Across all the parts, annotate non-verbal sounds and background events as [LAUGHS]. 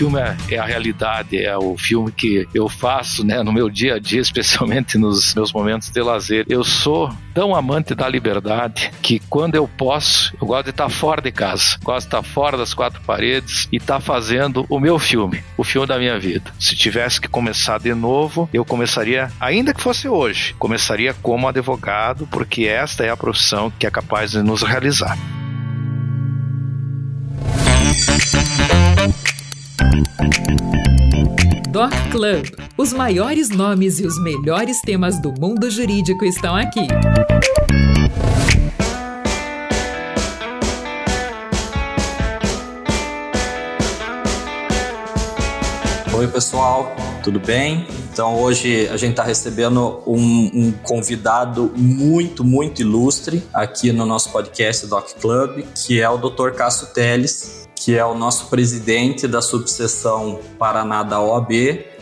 filme é, é, a realidade, é o filme que eu faço, né, no meu dia a dia, [LAUGHS] especialmente nos meus momentos de lazer. Eu sou tão amante da liberdade que quando eu posso, eu gosto de estar fora de casa, gosto de estar fora das quatro paredes e estar fazendo o meu filme, o filme da minha vida. Se tivesse que começar de novo, eu começaria, ainda que fosse hoje, começaria como advogado, porque esta é a profissão que é capaz de nos realizar. Doc Club. Os maiores nomes e os melhores temas do mundo jurídico estão aqui. Oi, pessoal, tudo bem? Então, hoje a gente está recebendo um, um, convidado muito, muito ilustre aqui no nosso podcast Doc Club, que é o Dr. Cássio Teles, que é o nosso presidente da subseção Paraná da OAB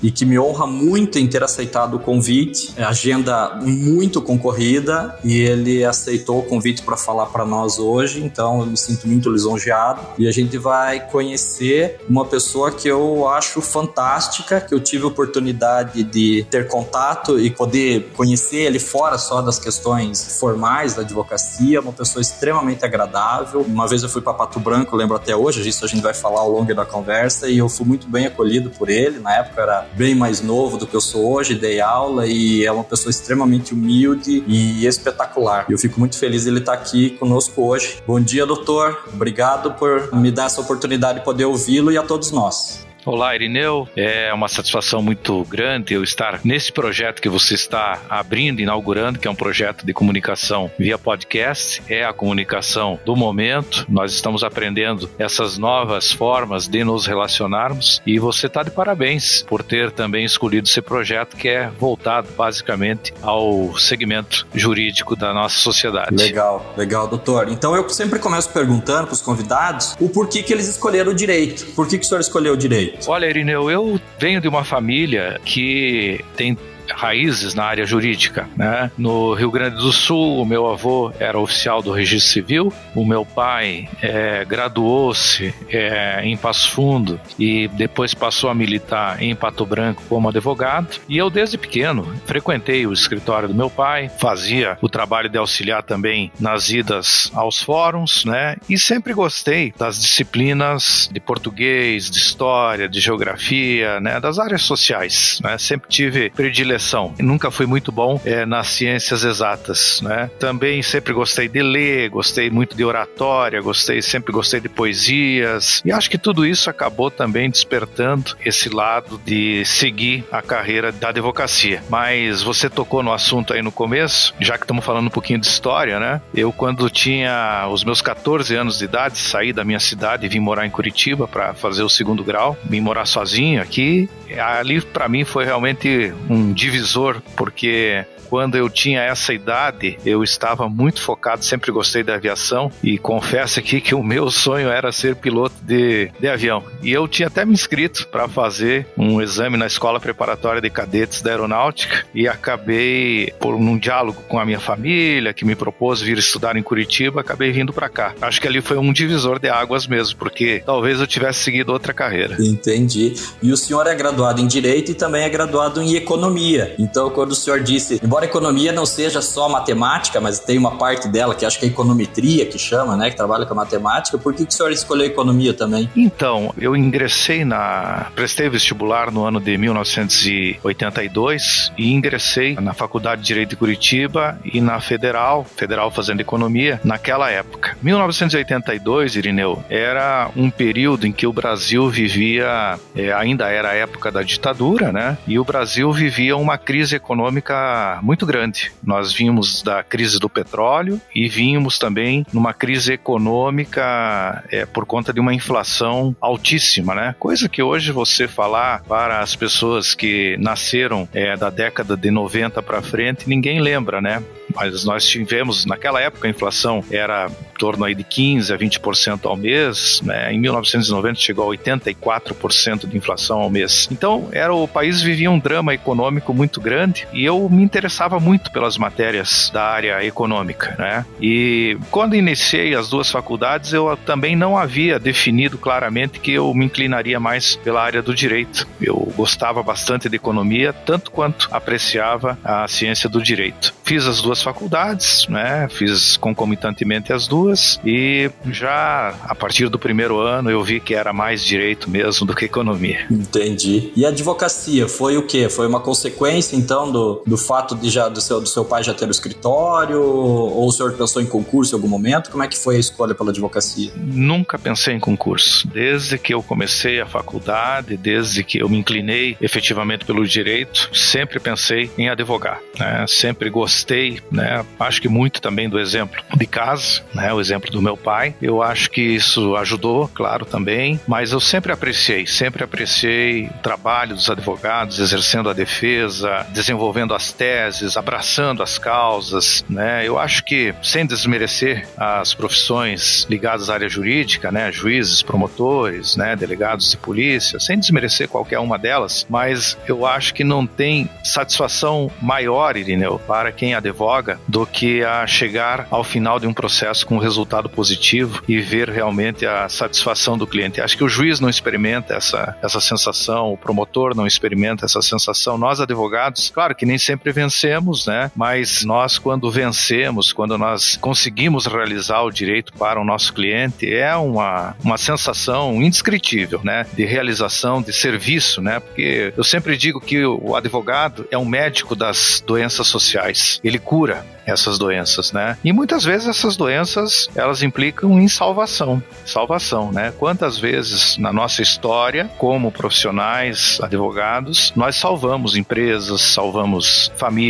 e que me honra muito em ter aceitado o convite. É agenda muito concorrida e ele aceitou o convite para falar para nós hoje, então eu me sinto muito lisonjeado. E a gente vai conhecer uma pessoa que eu acho fantástica, que eu tive oportunidade de ter contato e poder conhecer ele fora só das questões formais da advocacia, uma pessoa extremamente agradável. Uma vez eu fui para Pato Branco, lembro até hoje, isso a gente vai falar ao longo da conversa, e eu fui muito bem acolhido por ele. Na época era bem mais novo do que eu sou hoje, dei aula e é uma pessoa extremamente humilde e espetacular. Eu fico muito feliz ele estar aqui conosco hoje. Bom dia, doutor. Obrigado por me dar essa oportunidade de poder ouvi-lo e a todos nós. Olá, Irineu. É uma satisfação muito grande eu estar nesse projeto que você está abrindo, inaugurando, que é um projeto de comunicação via podcast. É a comunicação do momento. Nós estamos aprendendo essas novas formas de nos relacionarmos e você está de parabéns por ter também escolhido esse projeto que é voltado basicamente ao segmento jurídico da nossa sociedade. Legal, legal, doutor. Então eu sempre começo perguntando para os convidados o porquê que eles escolheram o direito. Por que, que o senhor escolheu o direito? Olha, Irineu, eu venho de uma família que tem raízes na área jurídica. Né? No Rio Grande do Sul, o meu avô era oficial do registro civil, o meu pai é, graduou-se é, em Passo Fundo e depois passou a militar em Pato Branco como advogado. E eu, desde pequeno, frequentei o escritório do meu pai, fazia o trabalho de auxiliar também nas idas aos fóruns, né? E sempre gostei das disciplinas de português, de história, de geografia, né? Das áreas sociais, né? Sempre tive predileção direção. Nunca fui muito bom é, nas ciências exatas, né? Também sempre gostei de ler, gostei muito de oratória, gostei, sempre gostei de poesias. E acho que tudo isso acabou também despertando esse lado de seguir a carreira da advocacia. Mas você tocou no assunto aí no começo, já que estamos falando um pouquinho de história, né? Eu, quando tinha os meus 14 anos de idade, saí da minha cidade e vim morar em Curitiba para fazer o segundo grau, vim morar sozinho aqui. Ali, para mim, foi realmente um dia divisor, porque quando eu tinha essa idade, eu estava muito focado, sempre gostei da aviação e confesso aqui que o meu sonho era ser piloto de, de avião. E eu tinha até me inscrito para fazer um exame na escola preparatória de cadetes da aeronáutica e acabei, por um diálogo com a minha família, que me propôs vir estudar em Curitiba, acabei vindo para cá. Acho que ali foi um divisor de águas mesmo, porque talvez eu tivesse seguido outra carreira. Entendi. E o senhor é graduado em Direito e também é graduado em Economia. Então, quando o senhor disse, embora a economia não seja só matemática, mas tem uma parte dela que acho que é econometria que chama, né, que trabalha com matemática, por que, que o senhor escolheu economia também? Então, eu ingressei na. prestei vestibular no ano de 1982 e ingressei na Faculdade de Direito de Curitiba e na Federal, Federal fazendo economia, naquela época. 1982, Irineu, era um período em que o Brasil vivia, é, ainda era a época da ditadura, né? E o Brasil vivia uma crise econômica muito grande. Nós vimos da crise do petróleo e vimos também numa crise econômica é, por conta de uma inflação altíssima, né? Coisa que hoje você falar para as pessoas que nasceram é, da década de 90 para frente, ninguém lembra, né? mas nós tivemos, naquela época a inflação era em torno aí de 15 a 20% ao mês, né? Em 1990 chegou a 84% de inflação ao mês. Então, era o país vivia um drama econômico muito grande e eu me interessava muito pelas matérias da área econômica, né? E quando iniciei as duas faculdades, eu também não havia definido claramente que eu me inclinaria mais pela área do direito. Eu gostava bastante de economia, tanto quanto apreciava a ciência do direito. Fiz as duas faculdades, né? Fiz concomitantemente as duas e já a partir do primeiro ano eu vi que era mais direito mesmo do que economia. Entendi. E a advocacia foi o quê? Foi uma consequência então do, do fato de já do seu, do seu pai já ter o escritório ou o senhor pensou em concurso em algum momento? Como é que foi a escolha pela advocacia? Nunca pensei em concurso. Desde que eu comecei a faculdade, desde que eu me inclinei efetivamente pelo direito, sempre pensei em advogar. Né? Sempre gostei, né? Acho que muito também do exemplo de casa, né? O exemplo do meu pai. Eu acho que isso ajudou, claro, também. Mas eu sempre apreciei, sempre apreciei o trabalho dos advogados exercendo a defesa, desenvolvendo as teses, abraçando as causas, né? Eu acho que sem desmerecer as profissões ligadas à área jurídica, né? Juízes, promotores, né? Delegados de polícia, sem desmerecer qualquer uma delas, mas eu acho que não tem satisfação maior, Irineu, para quem advoga do que a chegar ao final de um processo com um resultado positivo e ver realmente a satisfação do cliente. Acho que o juiz não experimenta essa, essa sensação, o promotor não experimenta essa sensação. Nós, advogados, claro que nem sempre vencemos, né? Mas nós, quando vencemos, quando nós conseguimos realizar o direito para o nosso cliente, é uma, uma sensação indescritível, né? De realização, de serviço, né? Porque eu sempre digo que o advogado é um médico das doenças sociais. Ele cura, essas doenças, né? E muitas vezes essas doenças elas implicam em salvação, salvação, né? Quantas vezes na nossa história, como profissionais, advogados, nós salvamos empresas, salvamos famílias,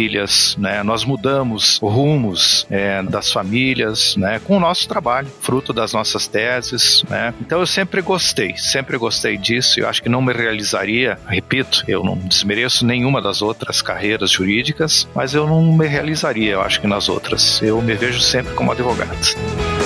né? Nós mudamos rumos é, das famílias, né? Com o nosso trabalho, fruto das nossas teses, né? Então eu sempre gostei, sempre gostei disso. Eu acho que não me realizaria, repito, eu não desmereço nenhuma das outras carreiras jurídicas, mas eu não me realizaria. Eu acho que nas outras. Eu me vejo sempre como advogado.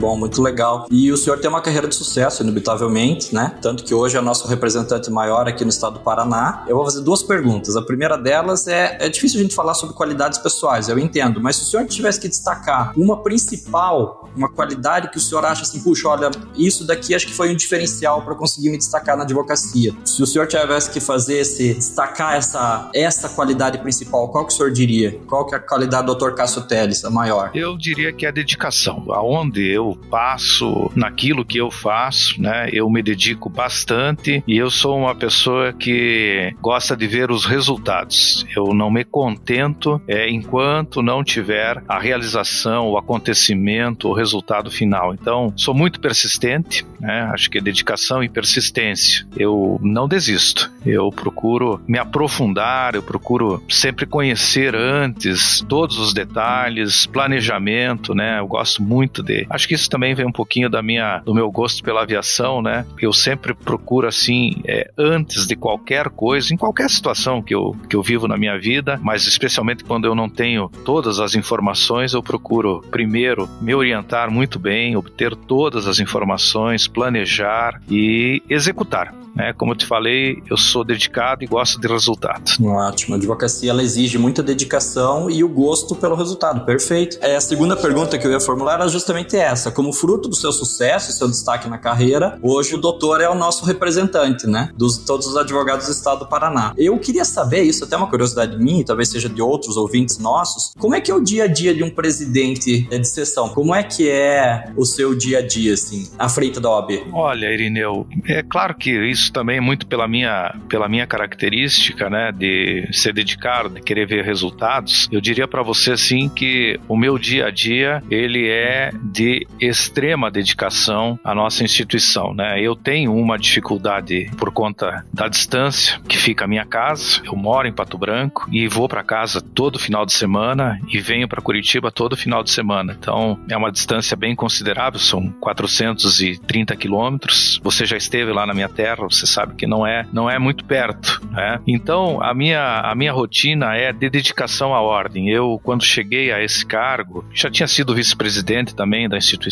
Bom, muito legal. E o senhor tem uma carreira de sucesso, inevitavelmente, né? Tanto que hoje é nosso representante maior aqui no estado do Paraná. Eu vou fazer duas perguntas. A primeira delas é: é difícil a gente falar sobre qualidades pessoais, eu entendo, mas se o senhor tivesse que destacar uma principal, uma qualidade que o senhor acha assim, puxa, olha, isso daqui acho que foi um diferencial para conseguir me destacar na advocacia. Se o senhor tivesse que fazer esse, destacar essa, essa qualidade principal, qual que o senhor diria? Qual que é a qualidade do Dr. Cássio Teles, a maior? Eu diria que é a dedicação. Aonde eu passo, naquilo que eu faço, né, eu me dedico bastante e eu sou uma pessoa que gosta de ver os resultados. Eu não me contento é, enquanto não tiver a realização, o acontecimento, o resultado final. Então, sou muito persistente, né, acho que é dedicação e persistência. Eu não desisto. Eu procuro me aprofundar, eu procuro sempre conhecer antes todos os detalhes, planejamento, né? Eu gosto muito de. Acho que isso também vem um pouquinho da minha, do meu gosto pela aviação, né? Eu sempre procuro assim, é, antes de qualquer coisa, em qualquer situação que eu, que eu vivo na minha vida, mas especialmente quando eu não tenho todas as informações, eu procuro primeiro me orientar muito bem, obter todas as informações, planejar e executar. Né? Como eu te falei, eu sou dedicado e gosto de resultados. Ótimo. A advocacia ela exige muita dedicação e o gosto pelo resultado. Perfeito. É, a segunda pergunta que eu ia formular era justamente essa. Como fruto do seu sucesso, seu destaque na carreira, hoje o doutor é o nosso representante, né? Dos todos os advogados do estado do Paraná. Eu queria saber, isso até é uma curiosidade minha, talvez seja de outros ouvintes nossos, como é que é o dia a dia de um presidente de sessão? Como é que é o seu dia a dia, assim, à frente da OAB? Olha, Irineu, é claro que isso também é muito pela minha, pela minha característica, né, de ser dedicado, de querer ver resultados. Eu diria para você, assim, que o meu dia a dia, ele é de extrema dedicação à nossa instituição, né? Eu tenho uma dificuldade por conta da distância que fica a minha casa. Eu moro em Pato Branco e vou para casa todo final de semana e venho para Curitiba todo final de semana. Então é uma distância bem considerável, são 430 quilômetros. Você já esteve lá na minha terra, você sabe que não é não é muito perto, né? Então a minha a minha rotina é de dedicação à ordem. Eu quando cheguei a esse cargo, já tinha sido vice-presidente também da instituição,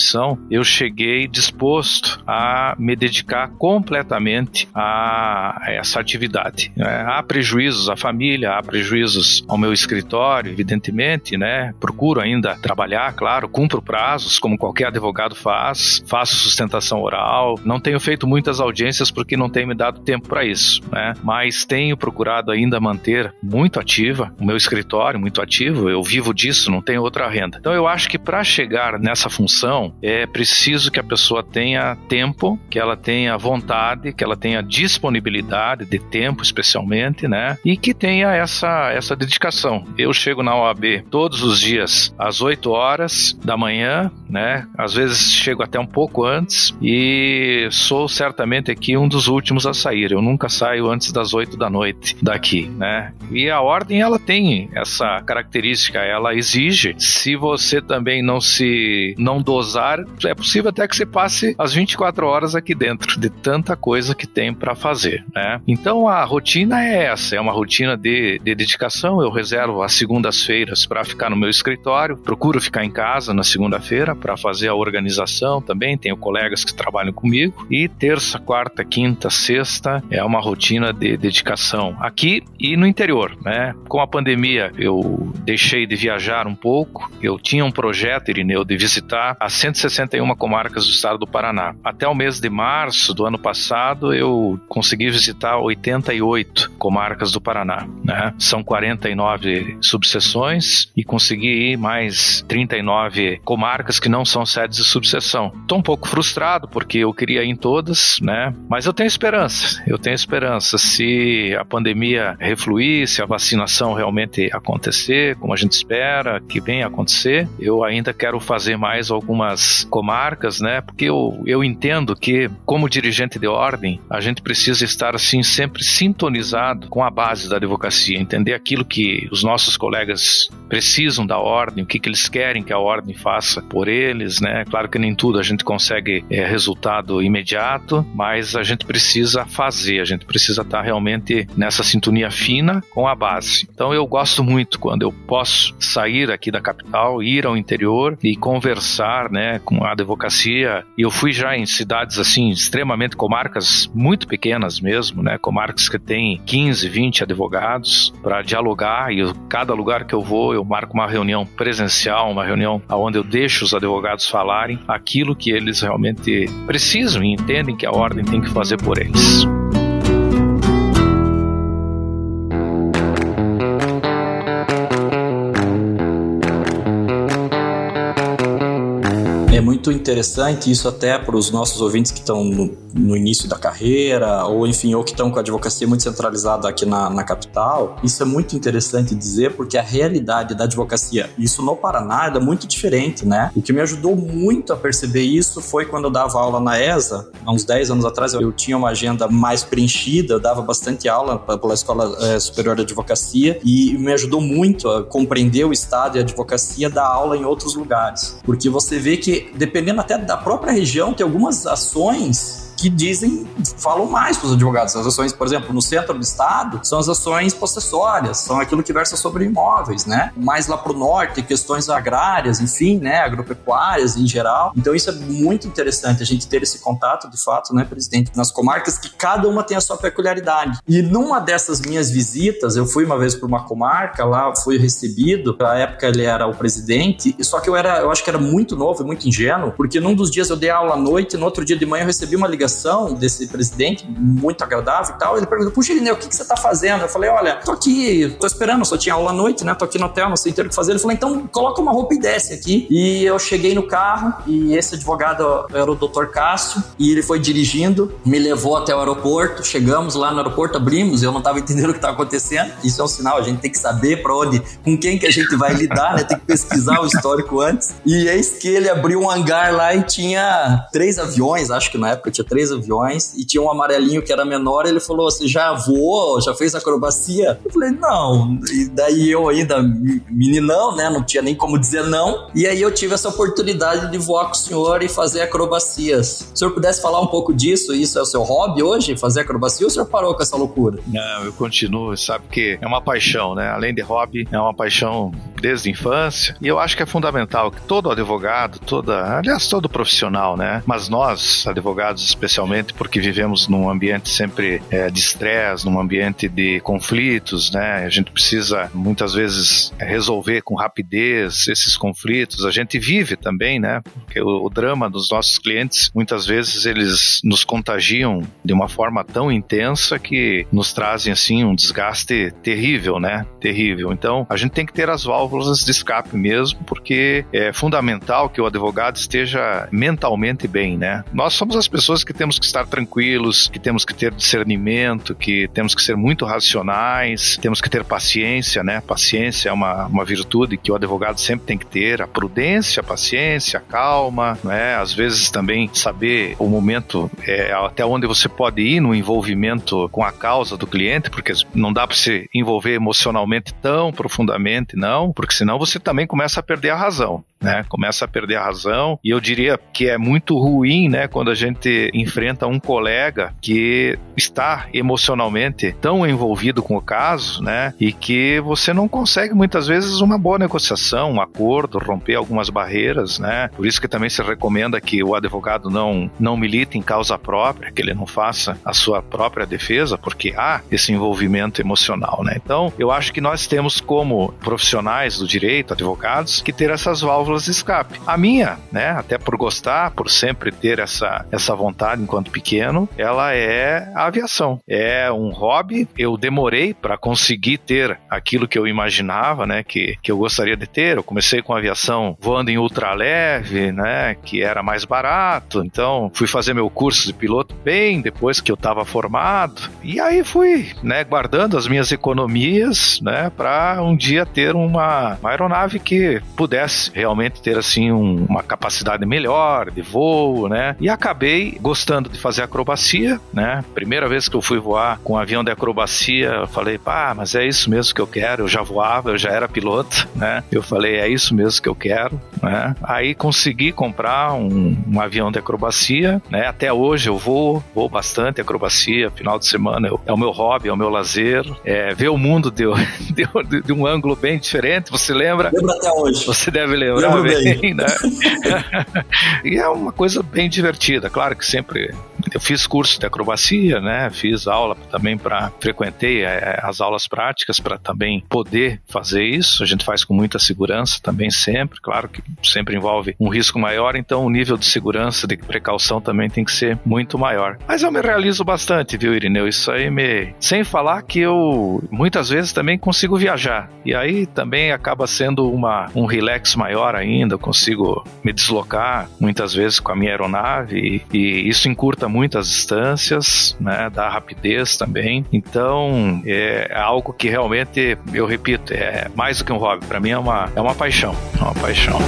eu cheguei disposto a me dedicar completamente a essa atividade. Né? Há prejuízos à família, há prejuízos ao meu escritório, evidentemente, né? Procuro ainda trabalhar, claro, cumpro prazos, como qualquer advogado faz, faço sustentação oral, não tenho feito muitas audiências porque não tenho me dado tempo para isso, né? Mas tenho procurado ainda manter muito ativa o meu escritório, muito ativo, eu vivo disso, não tenho outra renda. Então eu acho que para chegar nessa função é preciso que a pessoa tenha tempo, que ela tenha vontade, que ela tenha disponibilidade de tempo, especialmente, né? E que tenha essa essa dedicação. Eu chego na OAB todos os dias às 8 horas da manhã, né? Às vezes chego até um pouco antes e sou certamente aqui um dos últimos a sair. Eu nunca saio antes das 8 da noite daqui, né? E a ordem ela tem essa característica, ela exige se você também não se não dosar, é possível até que você passe as 24 horas aqui dentro de tanta coisa que tem para fazer, né? Então a rotina é essa, é uma rotina de, de dedicação. Eu reservo as segundas-feiras para ficar no meu escritório, procuro ficar em casa na segunda-feira para fazer a organização também. Tenho colegas que trabalham comigo e terça, quarta, quinta, sexta é uma rotina de dedicação aqui e no interior, né? Com a pandemia eu deixei de viajar um pouco. Eu tinha um projeto, Irineu, de visitar as 161 comarcas do estado do Paraná. Até o mês de março do ano passado, eu consegui visitar 88 comarcas do Paraná. Né? São 49 subseções e consegui ir mais 39 comarcas que não são sedes de subseção. Estou um pouco frustrado porque eu queria ir em todas, né? mas eu tenho esperança. Eu tenho esperança. Se a pandemia refluir, se a vacinação realmente acontecer, como a gente espera que venha acontecer, eu ainda quero fazer mais algumas comarcas, né? Porque eu, eu entendo que, como dirigente de ordem, a gente precisa estar assim sempre sintonizado com a base da advocacia, entender aquilo que os nossos colegas precisam da ordem, o que, que eles querem que a ordem faça por eles, né? Claro que nem tudo a gente consegue é, resultado imediato, mas a gente precisa fazer, a gente precisa estar realmente nessa sintonia fina com a base. Então eu gosto muito quando eu posso sair aqui da capital, ir ao interior e conversar, né, com a advocacia. E eu fui já em cidades assim extremamente comarcas muito pequenas mesmo, né, comarcas que têm 15, 20 advogados para dialogar e eu, cada lugar que eu vou eu marco uma reunião presencial, uma reunião onde eu deixo os advogados falarem aquilo que eles realmente precisam e entendem que a ordem tem que fazer por eles. Muito interessante, isso até para os nossos ouvintes que estão no, no, início da carreira, ou enfim, ou que estão com a advocacia muito centralizada aqui na, na capital. Isso é muito interessante dizer, porque a realidade da advocacia, isso no Paraná, é muito diferente, né? O que me ajudou muito a perceber isso foi quando eu dava aula na ESA, há uns 10 anos atrás, eu, eu tinha uma agenda mais preenchida, eu dava bastante aula pela Escola é, Superior de Advocacia, e me ajudou muito a compreender o estado e a advocacia da aula em outros lugares. Porque você vê que, dependendo até da própria região, tem algumas ações que dizem, falam mais para os advogados. As ações, por exemplo, no centro do estado, são as ações possessórias, são aquilo que versa sobre imóveis, né? Mais lá para o norte, questões agrárias, enfim, né? Agropecuárias em geral. Então isso é muito interessante a gente ter esse contato, de fato, né, presidente, nas comarcas que cada uma tem a sua peculiaridade. E numa dessas minhas visitas, eu fui uma vez para uma comarca, lá fui recebido, na época ele era o presidente, só que eu era, eu acho que era muito novo, muito ingênuo, porque num dos dias eu dei aula à noite, no outro dia de manhã eu recebi uma ligação desse presidente, muito agradável e tal. Ele perguntou: Puxa, Irineu, o que, que você tá fazendo? Eu falei: Olha, tô aqui, tô esperando, só tinha aula à noite, né? Tô aqui no hotel, não sei o que fazer. Ele falou: Então coloca uma roupa e desce aqui. E eu cheguei no carro e esse advogado era o Dr. Cássio e ele foi dirigindo, me levou até o aeroporto. Chegamos lá no aeroporto, abrimos, eu não tava [LAUGHS] entendendo o que tava acontecendo. Isso é um sinal, a gente tem que saber para onde, com quem que a gente vai lidar, né? Tem que pesquisar o histórico antes. E eis que ele abriu um hangar lá e tinha três aviões, acho que na época tinha três aviões, e tinha um amarelinho que era menor. ele falou: Você já voou? Já fez acrobacia? Eu falei: Não. E daí eu ainda, meninão, né? Não tinha nem como dizer não. E aí eu tive essa oportunidade de voar com o senhor e fazer acrobacias. Se o senhor pudesse falar um pouco disso, isso é o seu hobby hoje, fazer acrobacia, ou o senhor parou com essa loucura? Não, eu continuo, sabe que é uma paixão, né? Além de hobby, é uma paixão desde a infância. E eu acho que é fundamental que todo advogado, toda, aliás, todo profissional, né? Mas nós, advogados especialmente, porque vivemos num ambiente sempre é, de estresse, num ambiente de conflitos, né? A gente precisa muitas vezes resolver com rapidez esses conflitos. A gente vive também, né? Porque o, o drama dos nossos clientes, muitas vezes eles nos contagiam de uma forma tão intensa que nos trazem assim um desgaste terrível, né? Terrível. Então, a gente tem que ter as válvulas de escape mesmo, porque é fundamental que o advogado esteja mentalmente bem, né? Nós somos as pessoas que temos que estar tranquilos, que temos que ter discernimento, que temos que ser muito racionais, temos que ter paciência, né? Paciência é uma, uma virtude que o advogado sempre tem que ter, a prudência, a paciência, a calma, né? Às vezes também saber o momento é, até onde você pode ir no envolvimento com a causa do cliente, porque não dá para se envolver emocionalmente tão profundamente, não, porque senão você também começa a perder a razão né? Começa a perder a razão e eu diria que é muito ruim, né, quando a gente enfrenta um colega que está emocionalmente tão envolvido com o caso, né, e que você não consegue muitas vezes uma boa negociação, um acordo, romper algumas barreiras, né? Por isso que também se recomenda que o advogado não não milite em causa própria, que ele não faça a sua própria defesa, porque há esse envolvimento emocional, né? Então, eu acho que nós temos como profissionais do direito, advogados, que ter essas válvulas de escape. A minha, né, até por gostar, por sempre ter essa, essa vontade enquanto pequeno, ela é a aviação. É um hobby. Eu demorei para conseguir ter aquilo que eu imaginava, né, que, que eu gostaria de ter. Eu comecei com aviação voando em ultraleve, né, que era mais barato. Então, fui fazer meu curso de piloto bem depois que eu estava formado. E aí fui, né, guardando as minhas economias, né, para um dia ter uma, uma aeronave que pudesse realmente ter assim um, uma capacidade melhor de voo, né? E acabei gostando de fazer acrobacia, né? Primeira vez que eu fui voar com um avião de acrobacia, eu falei, pá, mas é isso mesmo que eu quero. Eu já voava, eu já era piloto, né? Eu falei, é isso mesmo que eu quero, né? Aí consegui comprar um, um avião de acrobacia, né? Até hoje eu vou, vou bastante acrobacia, final de semana eu, é o meu hobby, é o meu lazer, é ver o mundo de, [LAUGHS] de, de um ângulo bem diferente. Você lembra? Lembra até hoje. Você deve lembrar bem, né? [LAUGHS] e é uma coisa bem divertida, claro que sempre siempre eu fiz curso de acrobacia, né? Fiz aula também para frequentei é, as aulas práticas para também poder fazer isso. A gente faz com muita segurança também sempre, claro que sempre envolve um risco maior, então o nível de segurança, de precaução também tem que ser muito maior. Mas eu me realizo bastante, viu, Irineu? Isso aí me sem falar que eu muitas vezes também consigo viajar. E aí também acaba sendo uma um relax maior ainda, eu consigo me deslocar muitas vezes com a minha aeronave e, e isso encurta muito as distâncias, né, dá rapidez também. Então é algo que realmente, eu repito, é mais do que um hobby, para mim é uma, é uma paixão, é uma paixão.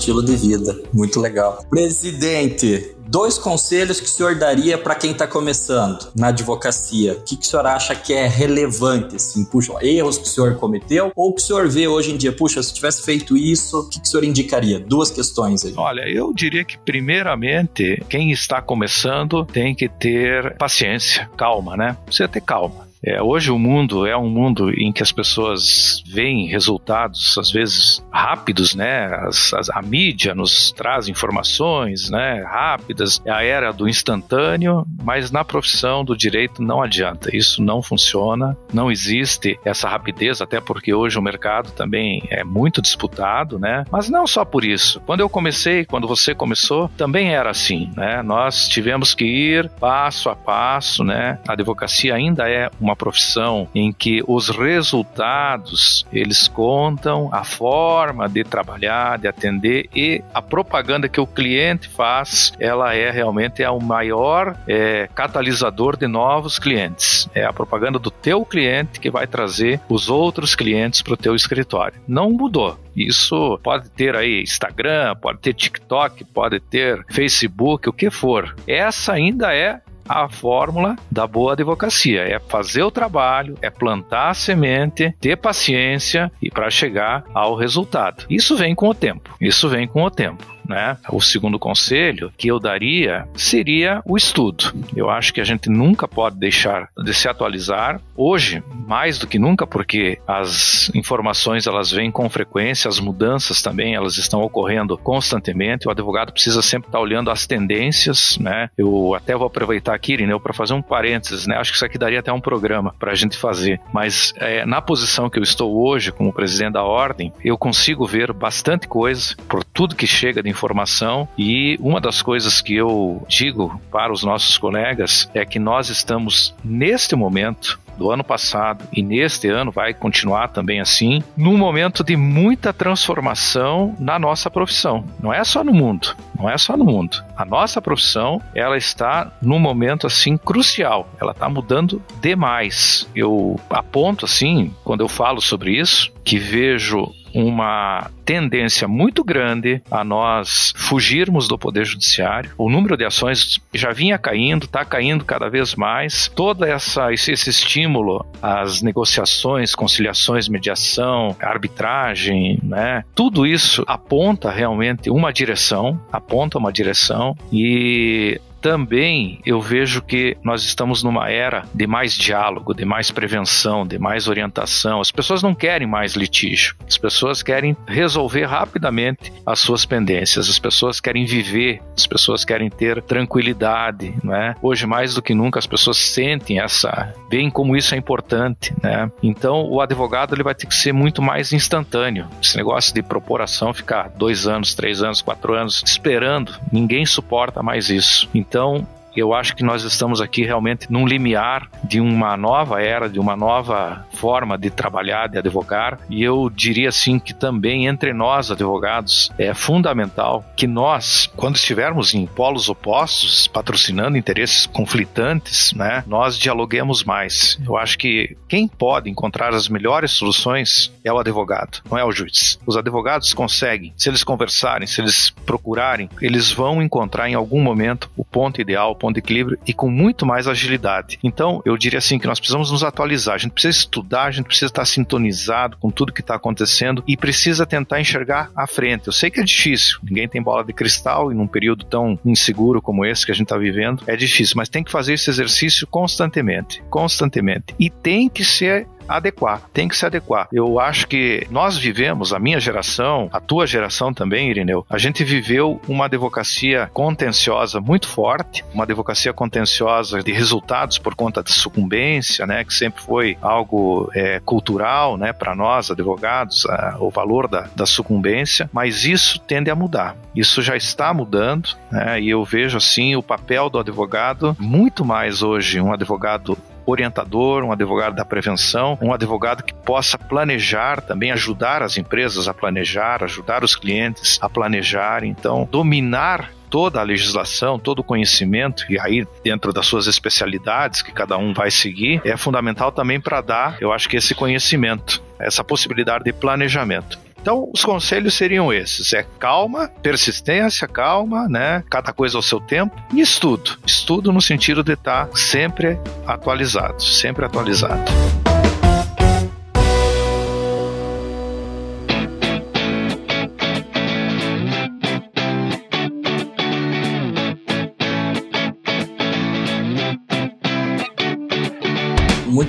Estilo de vida. Muito legal. Presidente, dois conselhos que o senhor daria para quem está começando na advocacia. O que, que o senhor acha que é relevante? Assim, puxa, erros que o senhor cometeu ou que o senhor vê hoje em dia, puxa, se tivesse feito isso, o que, que o senhor indicaria? Duas questões aí. Olha, eu diria que primeiramente quem está começando tem que ter paciência, calma, né? Precisa ter calma É, hoje o mundo é um mundo em que as pessoas veem resultados, às vezes rápidos, né? As, as, a mídia nos traz informações, né? Rápidas, é a era do instantâneo, mas na profissão do direito não adianta. Isso não funciona, não existe essa rapidez, até porque hoje o mercado também é muito disputado, né? Mas não só por isso. Quando eu comecei, quando você começou, também era assim, né? Nós tivemos que ir passo a passo, né? A advocacia ainda é uma profissão em que os resultados eles contam a forma de trabalhar, de atender e a propaganda que o cliente faz, ela é realmente é o maior é, catalisador de novos clientes. É a propaganda do teu cliente que vai trazer os outros clientes para o teu escritório. Não mudou. Isso pode ter aí Instagram, pode ter TikTok, pode ter Facebook, o que for. Essa ainda é a fórmula da boa advocacia. É fazer o trabalho, é plantar a semente, ter paciência e para chegar ao resultado. Isso vem com o tempo. Isso vem com o tempo né? O segundo conselho que eu daria seria o estudo. Eu acho que a gente nunca pode deixar de se atualizar. Hoje, mais do que nunca, porque as informações elas vêm com frequência, as mudanças também elas estão ocorrendo constantemente. O advogado precisa sempre estar olhando as tendências, né? Eu até vou aproveitar aqui, Irineu, para fazer um parênteses, né? Acho que isso aqui daria até um programa para a gente fazer. Mas é, na posição que eu estou hoje como presidente da ordem, eu consigo ver bastante coisa por tudo que chega de informação e uma das coisas que eu digo para os nossos colegas é que nós estamos neste momento do ano passado e neste ano vai continuar também assim, num momento de muita transformação na nossa profissão. Não é só no mundo, não é só no mundo. A nossa profissão, ela está num momento assim crucial. Ela está mudando demais. Eu aponto assim, quando eu falo sobre isso, que vejo uma tendência muito grande a nós fugirmos do poder judiciário. O número de ações já vinha caindo, está caindo cada vez mais. Todo essa, esse, esse estímulo às negociações, conciliações, mediação, arbitragem, né? Tudo isso aponta realmente uma direção, aponta uma direção e também eu vejo que nós estamos numa era de mais diálogo, de mais prevenção, de mais orientação. As pessoas não querem mais litígio. As pessoas querem resolver rapidamente as suas pendências. As pessoas querem viver. As pessoas querem ter tranquilidade, não é? Hoje mais do que nunca as pessoas sentem essa, veem como isso é importante, né? Então o advogado ele vai ter que ser muito mais instantâneo. Esse negócio de propor ação ficar dois anos, três anos, quatro anos esperando, ninguém suporta mais isso. Então, então, eu acho que nós estamos aqui realmente num limiar de uma nova era, de uma nova forma de trabalhar, de advogar, e eu diria assim que também entre nós advogados é fundamental que nós, quando estivermos em polos opostos, patrocinando interesses conflitantes, né, nós dialoguemos mais. Eu acho que quem pode encontrar as melhores soluções é o advogado, não é o juiz. Os advogados conseguem, se eles conversarem, se eles procurarem, eles vão encontrar em algum momento o ponto ideal, ponto de equilíbrio e com muito mais agilidade. Então, eu diria assim que nós precisamos nos atualizar, a gente precisa estudar, a gente precisa estar sintonizado com tudo que está acontecendo e precisa tentar enxergar à frente. Eu sei que é difícil, ninguém tem bola de cristal e num período tão inseguro como esse que a gente está vivendo, é difícil, mas tem que fazer esse exercício constantemente, constantemente. E tem que ser adequar, tem que se adequar. Eu acho que nós vivemos, a minha geração, a tua geração também, Irineu, a gente viveu uma advocacia contenciosa muito forte, uma advocacia contenciosa de resultados por conta de sucumbência, né, que sempre foi algo é, cultural, né, para nós advogados, a, o valor da, da sucumbência, mas isso tende a mudar. Isso já está mudando, né, e eu vejo assim o papel do advogado muito mais hoje um advogado orientador, um advogado da prevenção, um advogado que possa planejar, também ajudar as empresas a planejar, ajudar os clientes a planejar. Então, dominar toda a legislação, todo o conhecimento, e aí dentro das suas especialidades que cada um vai seguir, é fundamental também para dar, eu acho que esse conhecimento, essa possibilidade de planejamento. Então, os conselhos seriam esses: é calma, persistência, calma, né? Cada coisa ao seu tempo e estudo. Estudo no sentido de estar sempre atualizado, sempre atualizado.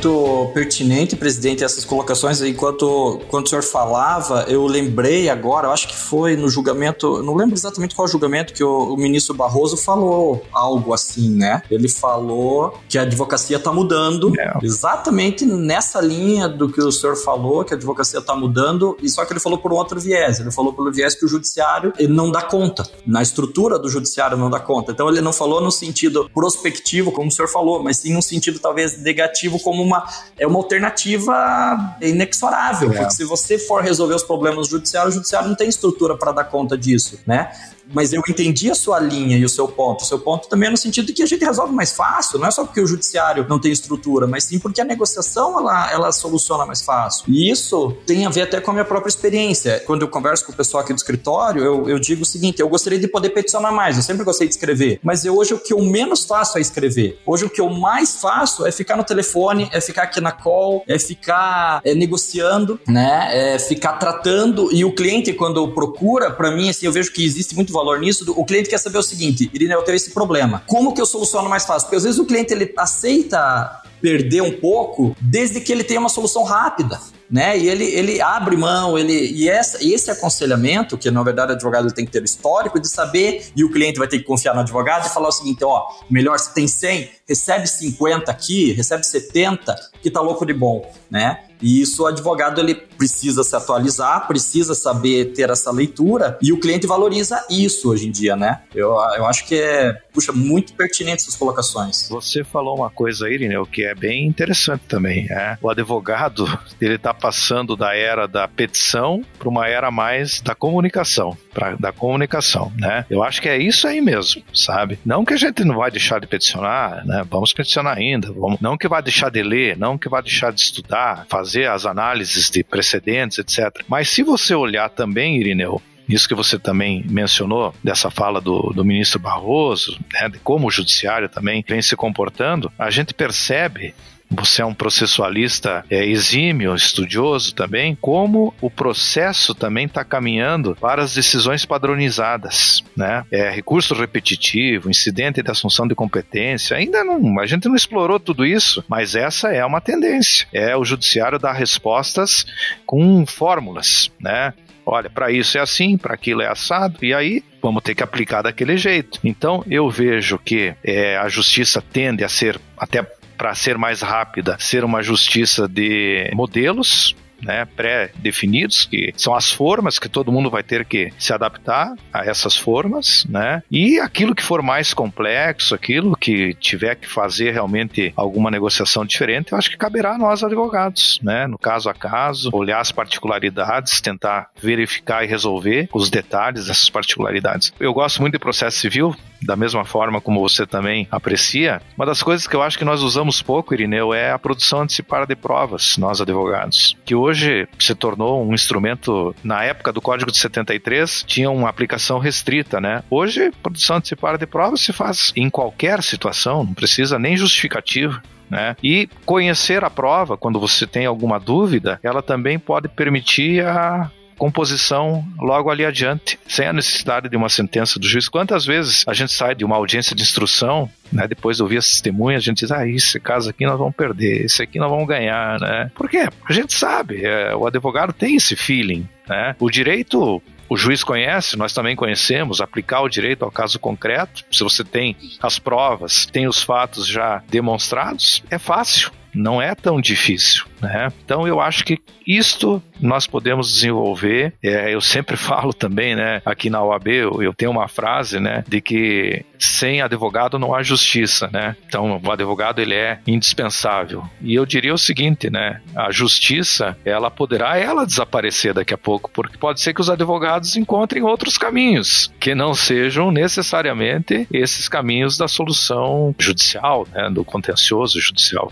Muito pertinente, presidente, essas colocações. Enquanto, enquanto o senhor falava, eu lembrei agora, eu acho que foi no julgamento, não lembro exatamente qual julgamento que o, o ministro Barroso falou algo assim, né? Ele falou que a advocacia está mudando, é. exatamente nessa linha do que o senhor falou, que a advocacia está mudando, e só que ele falou por um outro viés. Ele falou pelo viés que o judiciário ele não dá conta. Na estrutura do judiciário não dá conta. Então ele não falou no sentido prospectivo, como o senhor falou, mas sim no sentido talvez negativo, como uma, é uma alternativa inexorável. É. Porque se você for resolver os problemas do judiciário, o judiciário não tem estrutura para dar conta disso, né? Mas eu entendi a sua linha e o seu ponto. O seu ponto também é no sentido de que a gente resolve mais fácil, não é só porque o judiciário não tem estrutura, mas sim porque a negociação ela, ela soluciona mais fácil. E isso tem a ver até com a minha própria experiência. Quando eu converso com o pessoal aqui do escritório, eu, eu digo o seguinte: eu gostaria de poder peticionar mais, eu sempre gostei de escrever, mas eu, hoje o que eu menos faço é escrever. Hoje o que eu mais faço é ficar no telefone, é ficar aqui na call, é ficar é, negociando, né? É ficar tratando. E o cliente, quando procura, para mim, assim, eu vejo que existe muito valor nisso, o cliente quer saber o seguinte, Irina, eu tenho esse problema. Como que eu soluciono mais fácil? Porque às vezes o cliente ele aceita perder um pouco desde que ele tenha uma solução rápida. Né? E ele, ele abre mão, ele e essa, esse aconselhamento, que na verdade o advogado tem que ter histórico de saber, e o cliente vai ter que confiar no advogado e falar o seguinte: ó, melhor se tem 100, recebe 50 aqui, recebe 70, que tá louco de bom, né? E isso o advogado ele precisa se atualizar, precisa saber ter essa leitura e o cliente valoriza isso hoje em dia, né? Eu, eu acho que é, puxa, muito pertinente essas colocações. Você falou uma coisa aí, o que é bem interessante também, é o advogado, ele tá passando da era da petição para uma era mais da comunicação, pra, da comunicação, né? Eu acho que é isso aí mesmo, sabe? Não que a gente não vai deixar de peticionar, né? Vamos peticionar ainda, vamos, não que vai deixar de ler, não que vai deixar de estudar, fazer as análises de precedentes, etc. Mas se você olhar também, Irineu, isso que você também mencionou, dessa fala do, do ministro Barroso, né, de como o judiciário também vem se comportando, a gente percebe você é um processualista é, exímio, estudioso também, como o processo também está caminhando para as decisões padronizadas, né? É, recurso repetitivo, incidente de assunção de competência, ainda não, a gente não explorou tudo isso, mas essa é uma tendência. É o judiciário dar respostas com fórmulas, né? Olha, para isso é assim, para aquilo é assado, e aí vamos ter que aplicar daquele jeito. Então eu vejo que é, a justiça tende a ser até para ser mais rápida, ser uma justiça de modelos, né, pré-definidos, que são as formas que todo mundo vai ter que se adaptar a essas formas, né? E aquilo que for mais complexo, aquilo que tiver que fazer realmente alguma negociação diferente, eu acho que caberá a nós advogados, né? No caso a caso, olhar as particularidades, tentar verificar e resolver os detalhes dessas particularidades. Eu gosto muito de processo civil, da mesma forma como você também aprecia. Uma das coisas que eu acho que nós usamos pouco, Irineu, é a produção antecipada de provas, nós advogados, que hoje se tornou um instrumento, na época do Código de 73, tinha uma aplicação restrita, né? Hoje, produção antecipada de provas se faz em qualquer situação, não precisa nem justificativa. Né? E conhecer a prova, quando você tem alguma dúvida, ela também pode permitir a composição logo ali adiante, sem a necessidade de uma sentença do juiz. Quantas vezes a gente sai de uma audiência de instrução, né, depois de ouvir as testemunhas, a gente diz, ah, esse caso aqui nós vamos perder, esse aqui nós vamos ganhar, né? Por quê? A gente sabe, é, o advogado tem esse feeling, né? O direito o juiz conhece, nós também conhecemos, aplicar o direito ao caso concreto, se você tem as provas, tem os fatos já demonstrados, é fácil não é tão difícil, né? Então eu acho que isto nós podemos desenvolver. É, eu sempre [LAUGHS] falo também, né? Aqui na OAB eu, eu, tenho uma frase, né? De que sem advogado não há justiça, né? Então o advogado ele é indispensável. E eu diria o seguinte, né? A justiça ela poderá ela desaparecer daqui a pouco, porque pode ser que os advogados encontrem outros caminhos que não sejam necessariamente esses caminhos da solução judicial, né? Do contencioso judicial.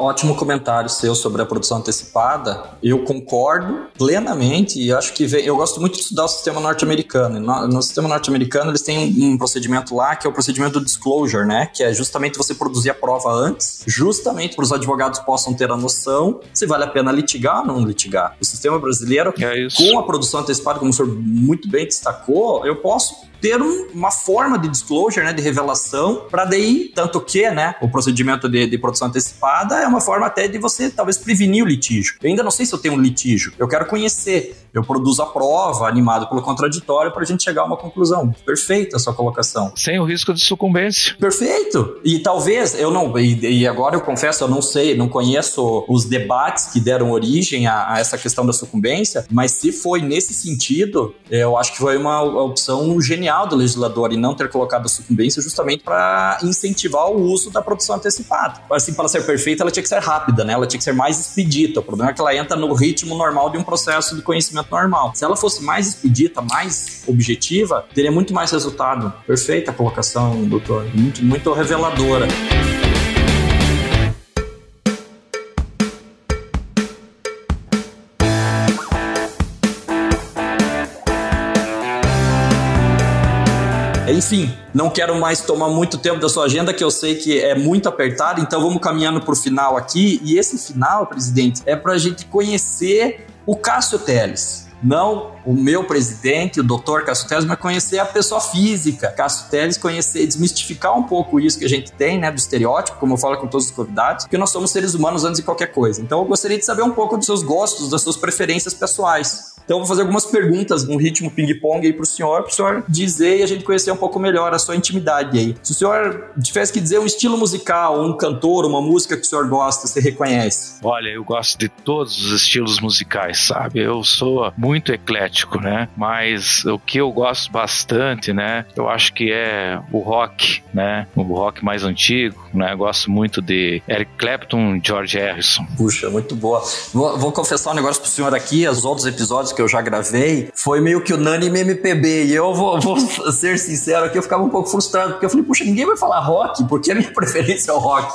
Ótimo comentário seu sobre a produção antecipada. Eu concordo plenamente e acho que vem, eu gosto muito de estudar o sistema norte-americano. No, no, sistema norte-americano, eles têm um, um, procedimento lá que é o procedimento do disclosure, né? Que é justamente você produzir a prova antes, justamente para os advogados possam ter a noção se vale a pena litigar ou não litigar. O sistema brasileiro, é com a produção antecipada, como o senhor muito bem destacou, eu posso ter um, uma forma de disclosure, né, de revelação, para daí, tanto que, né, o procedimento de, de, produção antecipada é uma forma até de você talvez prevenir o litígio. Eu ainda não sei se eu tenho um litígio, eu quero conhecer. Eu produzo a prova, animado pelo contraditório, para a gente chegar a uma conclusão. Perfeita a sua colocação. Sem o risco de sucumbência. Perfeito. E talvez, eu não, e, e agora eu confesso, eu não sei, não conheço os debates que deram origem a, a essa questão da sucumbência, mas se foi nesse sentido, eu acho que foi uma opção genial do legislador em não ter colocado a sucumbência justamente para incentivar o uso da produção antecipada. Assim, para ser perfeita, ela tinha que ser rápida, né? Ela tinha que ser mais expedita. O problema é que ela entra no ritmo normal de um processo de conhecimento normal. Se ela fosse mais expedita, mais objetiva, teria muito mais resultado. Perfeita a colocação, doutor. Muito, muito reveladora. Enfim, não quero mais tomar muito tempo da sua agenda, que eu sei que é muito apertada, então vamos caminhando para o final aqui. E esse final, presidente, é para a gente conhecer o Cássio Teles não o meu presidente, o doutor Cássio Teles, mas conhecer a pessoa física. Cássio Teles, conhecer, desmistificar um pouco isso que a gente tem, né, do estereótipo, como eu falo com todos os convidados, porque nós somos seres humanos antes de qualquer coisa. Então eu gostaria de saber um pouco dos seus gostos, das suas preferências pessoais. Então eu vou fazer algumas perguntas no ritmo ping-pong aí pro senhor, pro senhor dizer e a gente conhecer um pouco melhor a sua intimidade aí. Se o senhor tivesse que dizer um estilo musical, um cantor, uma música que o senhor gosta, você reconhece? Olha, eu gosto de todos os estilos musicais, sabe? Eu sou muito eclético, né? Mas o que eu gosto bastante, né? Eu acho que é o rock, né? O rock mais antigo, né? Eu gosto muito de Eric Clapton, George Harrison. Puxa, muito boa. Vou, vou confessar um negócio pro senhor aqui, os outros episódios que eu já gravei, foi meio que unânime MPB. E eu vou, vou [LAUGHS] ser sincero aqui, eu ficava um pouco frustrado, porque eu falei, puxa, ninguém vai falar rock, porque a minha [LAUGHS] preferência é o rock.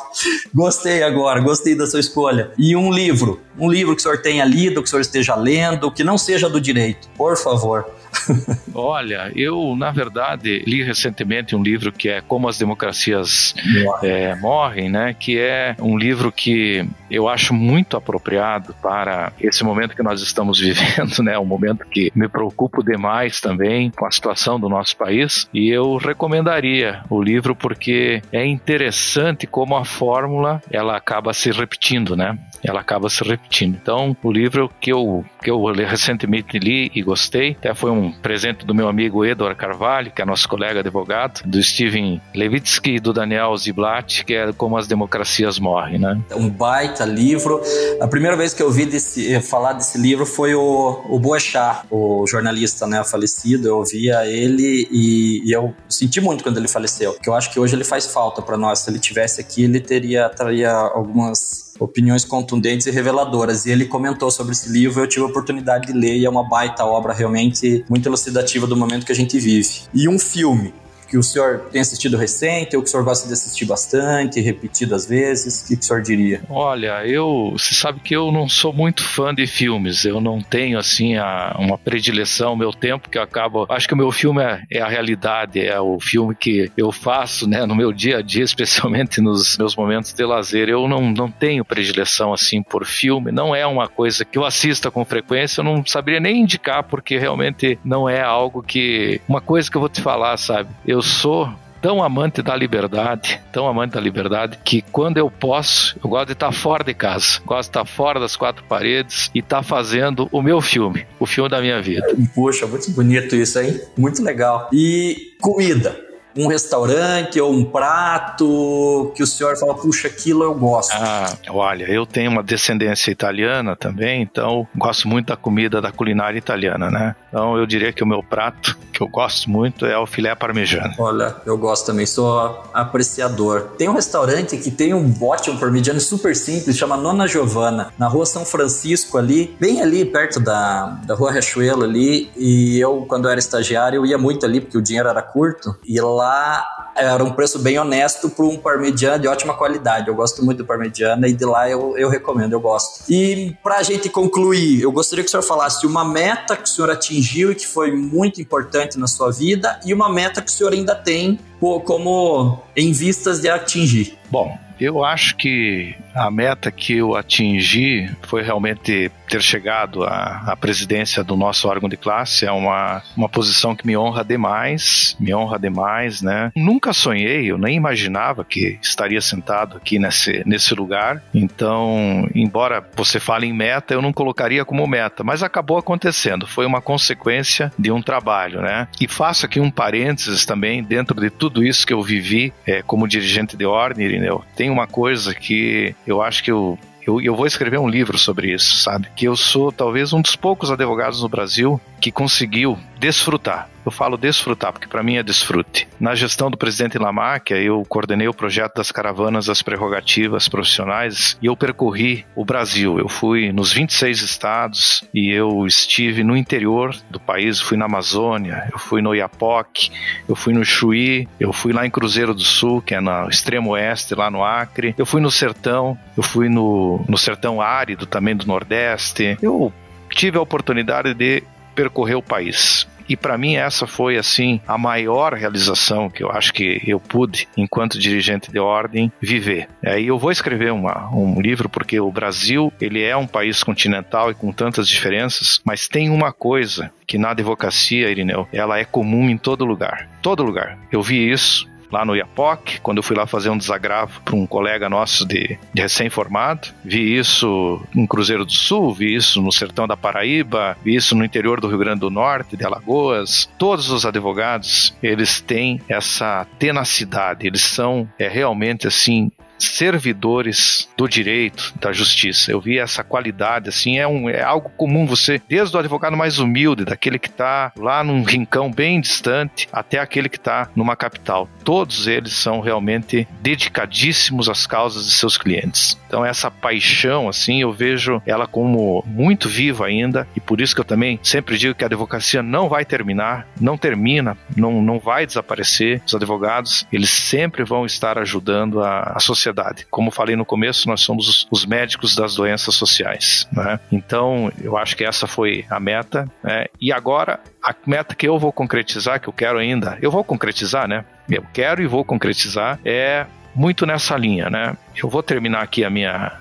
Gostei agora, gostei da sua escolha. E um livro, um livro que o senhor tenha lido, que o senhor esteja lendo, que não seja do direito, por favor. [LAUGHS] Olha, eu, na verdade, li recentemente um livro que é Como as Democracias é, Morrem, né? Que é um livro que eu acho muito apropriado para esse momento que nós estamos [LAUGHS] vivendo, né? Um momento que me preocupo demais também com a situação do nosso país. E eu recomendaria o livro porque é interessante como a fórmula ela acaba se repetindo, né? Ela acaba se repetindo. Então, o livro que eu, que eu recentemente li e gostei, até foi um presente do meu amigo Edward Carvalho, que é nosso colega advogado, do Steven Levitsky e do Daniel Ziblatt, que é Como as Democracias Morrem, né? Um baita livro. A primeira vez que eu ouvi desse, falar desse livro foi o, o Boechat, o jornalista né, falecido. Eu ouvia ele e, e eu senti muito quando ele faleceu, que eu acho que hoje ele faz falta para nós. Se ele tivesse aqui, ele teria, teria algumas opiniões contundentes e reveladoras. E ele comentou sobre esse livro, eu tive a oportunidade de ler e é uma baita obra realmente muito elucidativa do momento que a gente vive. E um filme que o senhor tem assistido recente, ou que o senhor gosta de assistir bastante, repetidas vezes? O que, que o senhor diria? Olha, eu. Você sabe que eu não sou muito fã de filmes. Eu não tenho, assim, a, uma predileção, meu tempo que eu acabo. Acho que o meu filme é, é, a realidade, é o filme que eu faço, né, no meu dia a dia, [LAUGHS] especialmente nos meus momentos de lazer. Eu não, não tenho predileção, assim, por filme. Não é uma coisa que eu assista com frequência. Eu não saberia nem indicar, porque realmente não é algo que. Uma coisa que eu vou te falar, sabe? Eu sou tão amante da liberdade, tão amante da liberdade, que quando eu posso, eu gosto de estar fora de casa, gosto de estar fora das quatro paredes e estar fazendo o meu filme, o filme da minha vida. Poxa, muito bonito isso, hein? Muito legal. E comida? Um restaurante ou um prato que o senhor fala, puxa, aquilo eu gosto? Ah, olha, eu tenho uma descendência italiana também, então gosto muito da comida da culinária italiana, né? Então eu diria que o meu prato que eu gosto muito é o filé parmegiano. Olha, eu gosto também, sou apreciador. Tem um restaurante que tem um bote um parmegiano super simples, chama Nona Giovanna, na rua São Francisco ali, bem ali perto da, da rua Riachuelo ali, e eu, quando era estagiário, eu ia muito ali porque o dinheiro era curto, e lá lá era um preço bem honesto para um parmegiana de ótima qualidade. Eu gosto muito do parmegiana e de lá eu, eu recomendo, eu gosto. E para a gente concluir, eu gostaria que o senhor falasse uma meta que o senhor atingiu e que foi muito importante na sua vida e uma meta que o senhor ainda tem como em vistas de atingir. Bom, eu acho que a meta que eu atingi foi realmente ter chegado à, à, presidência do nosso órgão de classe. É uma, uma posição que me honra demais, me honra demais, né? Nunca sonhei, eu nem imaginava que estaria sentado aqui nesse, nesse lugar. Então, embora você fale em meta, eu não colocaria como meta, mas acabou acontecendo. Foi uma consequência de um trabalho, né? E faço aqui um parênteses também dentro de tudo isso que eu vivi é, como dirigente de ordem, Irineu. Tem uma coisa que eu acho que eu eu, eu vou escrever um livro sobre isso, sabe? Que eu sou talvez um dos poucos advogados no Brasil que conseguiu desfrutar. Eu falo desfrutar, porque para mim é desfrute. Na gestão do presidente Lamáquia, eu coordenei o projeto das caravanas das prerrogativas profissionais e eu percorri o Brasil. Eu fui nos 26 estados e eu estive no interior do país, fui na Amazônia, eu fui no Iapoque, eu fui no Chuí, eu fui lá em Cruzeiro do Sul, que é no extremo oeste, lá no Acre, eu fui no Sertão, eu fui no, no Sertão Árido também do Nordeste. Eu tive a oportunidade de percorrer o país. E para mim essa foi assim a maior realização que eu acho que eu pude, enquanto dirigente de ordem, viver. Aí eu vou escrever uma, um livro porque o Brasil ele é um país continental e com tantas diferenças, mas tem uma coisa que na advocacia, Irineu, ela é comum em todo lugar. Todo lugar. Eu vi isso lá no Iapoc, quando eu fui lá fazer um desagravo para um colega nosso de, de recém-formado. Vi isso em Cruzeiro do Sul, vi isso no sertão da Paraíba, vi isso no interior do Rio Grande do Norte, de Alagoas. Todos os advogados, eles têm essa tenacidade, eles são é, realmente assim servidores do direito, da justiça. Eu vi essa qualidade, assim, é, um, é algo comum você, desde o advogado mais humilde, daquele que está lá num rincão bem distante, até aquele que está numa capital. Todos eles são realmente dedicadíssimos às causas de seus clientes. Então essa paixão, assim, eu vejo ela como muito viva ainda e por isso que eu também sempre digo que a advocacia não vai terminar, não termina, não, não vai desaparecer. Os advogados, eles sempre vão estar ajudando a, a sociedade sociedade. Como falei no começo, nós somos os médicos das doenças sociais. Né? Então, eu acho que essa foi a meta. Né? E agora, a meta que eu vou concretizar, que eu quero ainda, eu vou concretizar, né? Eu quero e vou concretizar, é muito nessa linha, né? Eu vou terminar aqui a minha,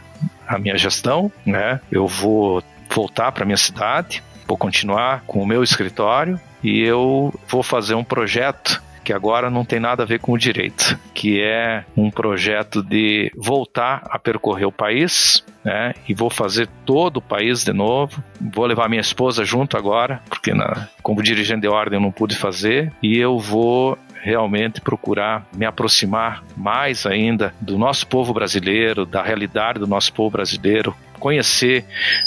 a minha gestão, né? Eu vou voltar para minha cidade, vou continuar com o meu escritório e eu vou fazer um projeto que agora não tem nada a ver com o direito, que é um projeto de voltar a percorrer o país, né? E vou fazer todo o país de novo. Vou levar minha esposa junto agora, porque na, como dirigente de ordem eu não pude fazer, e eu vou realmente procurar me aproximar mais ainda do nosso povo brasileiro, da realidade do nosso povo brasileiro, conhecer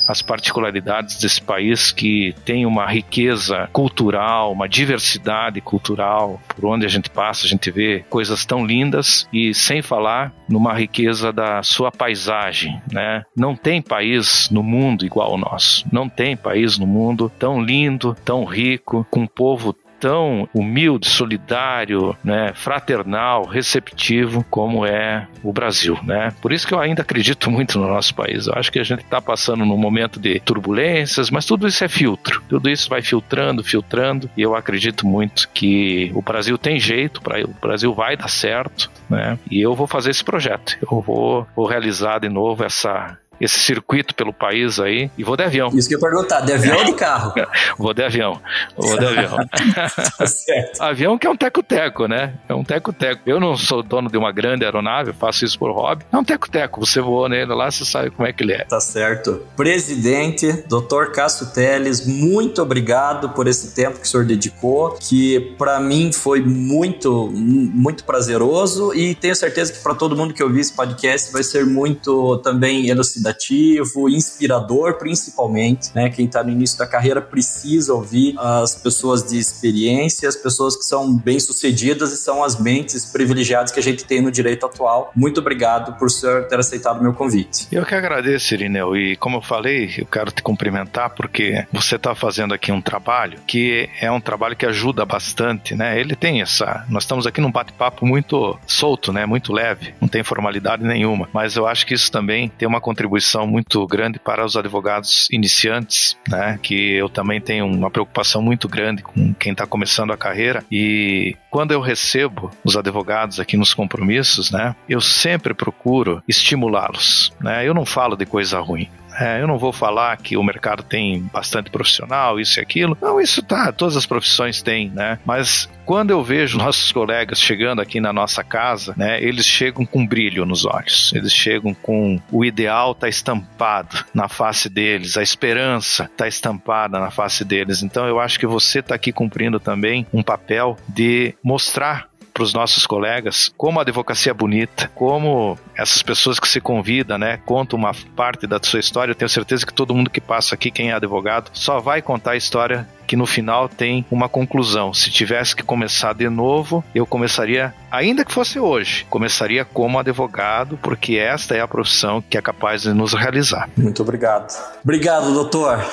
as particularidades desse país que tem uma riqueza cultural, uma diversidade cultural. Por onde a gente passa, a gente vê coisas tão lindas e sem falar numa riqueza da sua paisagem, né? Não tem país no mundo igual ao nosso. Não tem país no mundo tão lindo, tão rico, com um povo tão humilde, solidário, né, fraternal, receptivo como é o Brasil, né? Por isso que eu ainda acredito muito no nosso país. Eu acho que a gente está passando num momento de turbulências, mas tudo isso é filtro. Tudo isso vai filtrando, filtrando, e eu acredito muito que o Brasil tem jeito, o Brasil vai dar certo, né? E eu vou fazer esse projeto. Eu vou, vou realizar de novo essa esse circuito pelo país aí e vou de avião. Isso que eu perguntar, de avião ou de carro? [LAUGHS] vou de avião, vou de avião. [LAUGHS] tá certo. Avião que é um teco-teco, né? É um teco-teco. Eu não sou dono de uma grande aeronave, faço isso por hobby. É um teco-teco, você voou nele lá, você sabe como é que ele é. Tá certo. Presidente, Dr. Cássio Teles, muito obrigado por esse tempo que o senhor dedicou, que para mim foi muito, muito prazeroso e tenho certeza que para todo mundo que ouvir esse podcast vai ser muito também elucidado elucidativo, inspirador, principalmente. Né? Quem está no início da carreira precisa ouvir as pessoas de experiência, as pessoas que são bem-sucedidas e são as mentes privilegiadas que a gente tem no direito atual. Muito obrigado por senhor ter aceitado o meu convite. Eu que agradeço, Irineu, e como eu falei, eu quero te cumprimentar porque você está fazendo aqui um trabalho que é um trabalho que ajuda bastante, né? Ele tem essa. Nós estamos aqui num bate-papo muito solto, né? Muito leve, não tem formalidade nenhuma, mas eu acho que isso também tem uma contribuição contribuição muito grande para os advogados iniciantes, né? Que eu também tenho uma preocupação muito grande com quem está começando a carreira e quando eu recebo os advogados aqui nos compromissos, né? Eu sempre procuro estimulá-los, né? Eu não falo de coisa ruim. É, eu não vou falar que o mercado tem bastante profissional, isso e aquilo. Não, isso tá, todas as profissões têm, né? Mas quando eu vejo nossos colegas chegando aqui na nossa casa, né, eles chegam com brilho nos olhos. Eles chegam com o ideal tá estampado na face deles, a esperança tá estampada na face deles. Então eu acho que você está aqui cumprindo também um papel de mostrar para os nossos colegas como a advocacia é bonita, como essas pessoas que se convidam, né, contam uma parte da sua história. Eu tenho certeza que todo mundo que passa aqui, quem é advogado, só vai contar a história que no final tem uma conclusão. Se tivesse que começar de novo, eu começaria, ainda que fosse hoje, começaria como advogado, porque esta é a profissão que é capaz de nos realizar. Muito obrigado. Obrigado, doutor.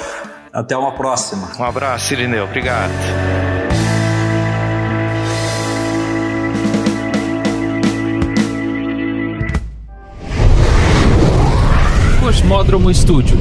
Até uma próxima. Um abraço, Irineu. Obrigado. Cosmódromo Estúdio.